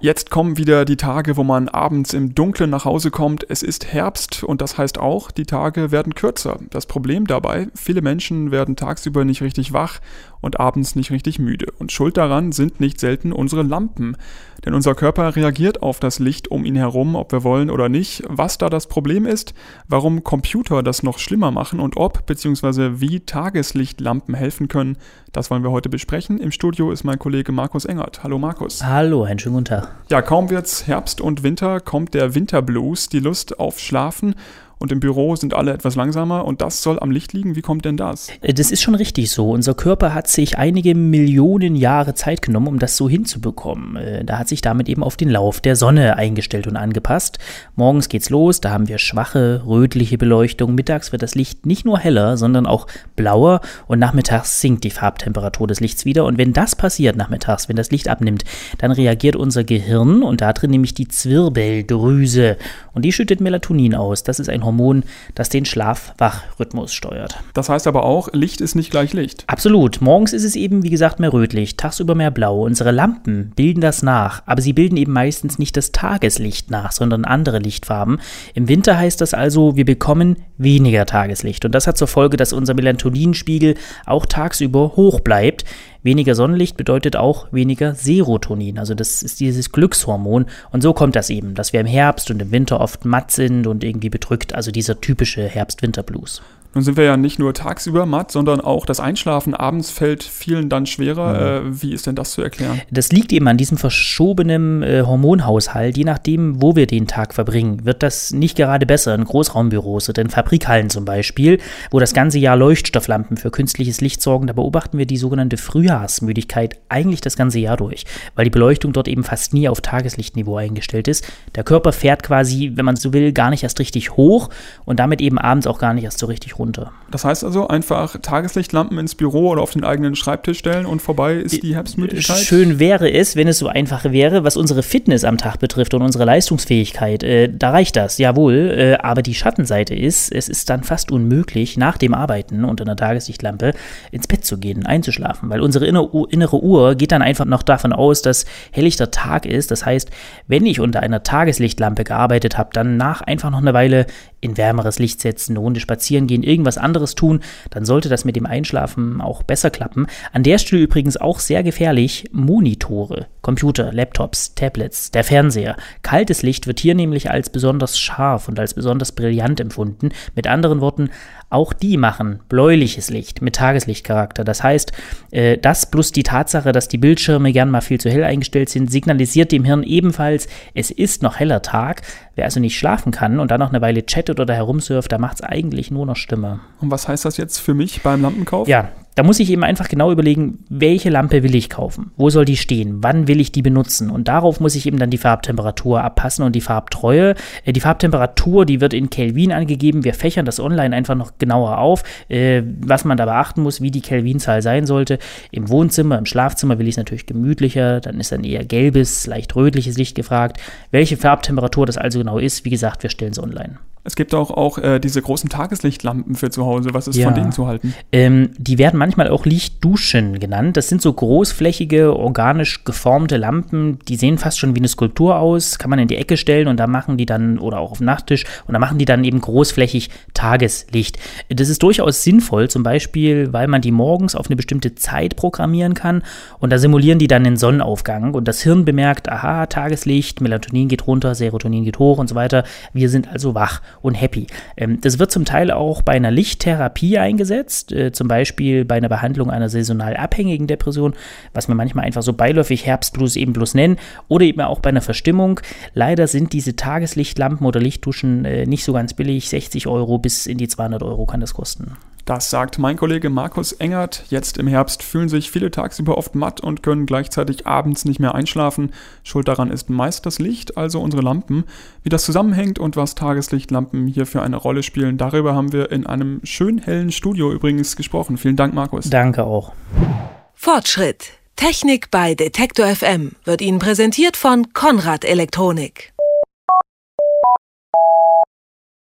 Jetzt kommen wieder die Tage, wo man abends im Dunkeln nach Hause kommt. Es ist Herbst und das heißt auch, die Tage werden kürzer. Das Problem dabei, viele Menschen werden tagsüber nicht richtig wach und abends nicht richtig müde. Und schuld daran sind nicht selten unsere Lampen. Denn unser Körper reagiert auf das Licht um ihn herum, ob wir wollen oder nicht. Was da das Problem ist, warum Computer das noch schlimmer machen und ob bzw. wie Tageslichtlampen helfen können, das wollen wir heute besprechen. Im Studio ist mein Kollege Markus Engert. Hallo Markus. Hallo, einen schönen guten Tag. Ja, kaum wird's Herbst und Winter, kommt der Winterblues, die Lust auf Schlafen und im Büro sind alle etwas langsamer und das soll am Licht liegen. Wie kommt denn das? Äh, das ist schon richtig so. Unser Körper hat sich einige Millionen Jahre Zeit genommen, um das so hinzubekommen. Äh, da hat sich damit eben auf den Lauf der Sonne eingestellt und angepasst. Morgens geht's los, da haben wir schwache, rötliche Beleuchtung. Mittags wird das Licht nicht nur heller, sondern auch blauer und nachmittags sinkt die Farbtemperatur des Lichts wieder. Und wenn das passiert nachmittags, wenn das Licht abnimmt, dann reagiert unser Gehirn und da drin nämlich die Zwirbeldrüse und die schüttet Melatonin aus. Das ist ein Hormon, das den Schlaf-Wach-Rhythmus steuert. Das heißt aber auch, Licht ist nicht gleich Licht. Absolut. Morgens ist es eben, wie gesagt, mehr rötlich, tagsüber mehr blau. Unsere Lampen bilden das nach, aber sie bilden eben meistens nicht das Tageslicht nach, sondern andere Lichtfarben. Im Winter heißt das also, wir bekommen weniger Tageslicht. Und das hat zur Folge, dass unser Melatoninspiegel auch tagsüber hoch bleibt. Weniger Sonnenlicht bedeutet auch weniger Serotonin, also das ist dieses Glückshormon. Und so kommt das eben, dass wir im Herbst und im Winter oft matt sind und irgendwie bedrückt, also dieser typische Herbst-Winter-Blues. Nun sind wir ja nicht nur tagsüber matt, sondern auch das Einschlafen abends fällt vielen dann schwerer. Mhm. Äh, wie ist denn das zu erklären? Das liegt eben an diesem verschobenen äh, Hormonhaushalt. Je nachdem, wo wir den Tag verbringen, wird das nicht gerade besser in Großraumbüros oder in Fabrikhallen zum Beispiel, wo das ganze Jahr Leuchtstofflampen für künstliches Licht sorgen. Da beobachten wir die sogenannte Frühjahrsmüdigkeit eigentlich das ganze Jahr durch, weil die Beleuchtung dort eben fast nie auf Tageslichtniveau eingestellt ist. Der Körper fährt quasi, wenn man so will, gar nicht erst richtig hoch und damit eben abends auch gar nicht erst so richtig runter runter. Das heißt also einfach Tageslichtlampen ins Büro oder auf den eigenen Schreibtisch stellen und vorbei ist die Herbstmüdigkeit? Schön wäre es, wenn es so einfach wäre, was unsere Fitness am Tag betrifft und unsere Leistungsfähigkeit. Äh, da reicht das, jawohl. Äh, aber die Schattenseite ist, es ist dann fast unmöglich, nach dem Arbeiten unter einer Tageslichtlampe ins Bett zu gehen, einzuschlafen, weil unsere innere Uhr geht dann einfach noch davon aus, dass helllichter Tag ist. Das heißt, wenn ich unter einer Tageslichtlampe gearbeitet habe, dann nach einfach noch eine Weile in wärmeres Licht setzen, eine Runde spazieren gehen, irgendwas anderes tun, dann sollte das mit dem Einschlafen auch besser klappen. An der Stelle übrigens auch sehr gefährlich Monitore, Computer, Laptops, Tablets, der Fernseher. Kaltes Licht wird hier nämlich als besonders scharf und als besonders brillant empfunden. Mit anderen Worten, auch die machen bläuliches Licht mit Tageslichtcharakter. Das heißt, äh, das plus die Tatsache, dass die Bildschirme gern mal viel zu hell eingestellt sind, signalisiert dem Hirn ebenfalls, es ist noch heller Tag. Wer also nicht schlafen kann und dann noch eine Weile chattet oder herumsurft, da macht es eigentlich nur noch Stimme. Und was heißt das jetzt für mich beim Lampenkauf? Ja, da muss ich eben einfach genau überlegen, welche Lampe will ich kaufen? Wo soll die stehen? Wann will ich die benutzen? Und darauf muss ich eben dann die Farbtemperatur abpassen und die Farbtreue. Äh, die Farbtemperatur, die wird in Kelvin angegeben. Wir fächern das online einfach noch genauer auf, äh, was man da beachten muss, wie die Kelvinzahl sein sollte. Im Wohnzimmer, im Schlafzimmer will ich es natürlich gemütlicher. Dann ist dann eher gelbes, leicht rötliches Licht gefragt. Welche Farbtemperatur das also genau ist, wie gesagt, wir stellen es online. Es gibt auch, auch äh, diese großen Tageslichtlampen für zu Hause. Was ist ja. von denen zu halten? Ähm, die werden manchmal auch Lichtduschen genannt. Das sind so großflächige, organisch geformte Lampen. Die sehen fast schon wie eine Skulptur aus. Kann man in die Ecke stellen und da machen die dann, oder auch auf dem Nachttisch, und da machen die dann eben großflächig Tageslicht. Das ist durchaus sinnvoll, zum Beispiel, weil man die morgens auf eine bestimmte Zeit programmieren kann und da simulieren die dann den Sonnenaufgang und das Hirn bemerkt, aha, Tageslicht, Melatonin geht runter, Serotonin geht hoch und so weiter. Wir sind also wach und happy. Ähm, das wird zum Teil auch bei einer Lichttherapie eingesetzt, äh, zum Beispiel bei einer Behandlung einer saisonal abhängigen Depression, was wir manchmal einfach so beiläufig Herbstblues eben bloß nennen, oder eben auch bei einer Verstimmung. Leider sind diese Tageslichtlampen oder Lichtduschen äh, nicht so ganz billig, 60 Euro bis in die 200 Euro kann das kosten. Das sagt mein Kollege Markus Engert. Jetzt im Herbst fühlen sich viele tagsüber oft matt und können gleichzeitig abends nicht mehr einschlafen. Schuld daran ist meist das Licht, also unsere Lampen. Wie das zusammenhängt und was Tageslichtlampen hier für eine Rolle spielen, darüber haben wir in einem schön hellen Studio übrigens gesprochen. Vielen Dank, Markus. Danke auch. Fortschritt. Technik bei Detektor FM wird Ihnen präsentiert von Konrad Elektronik.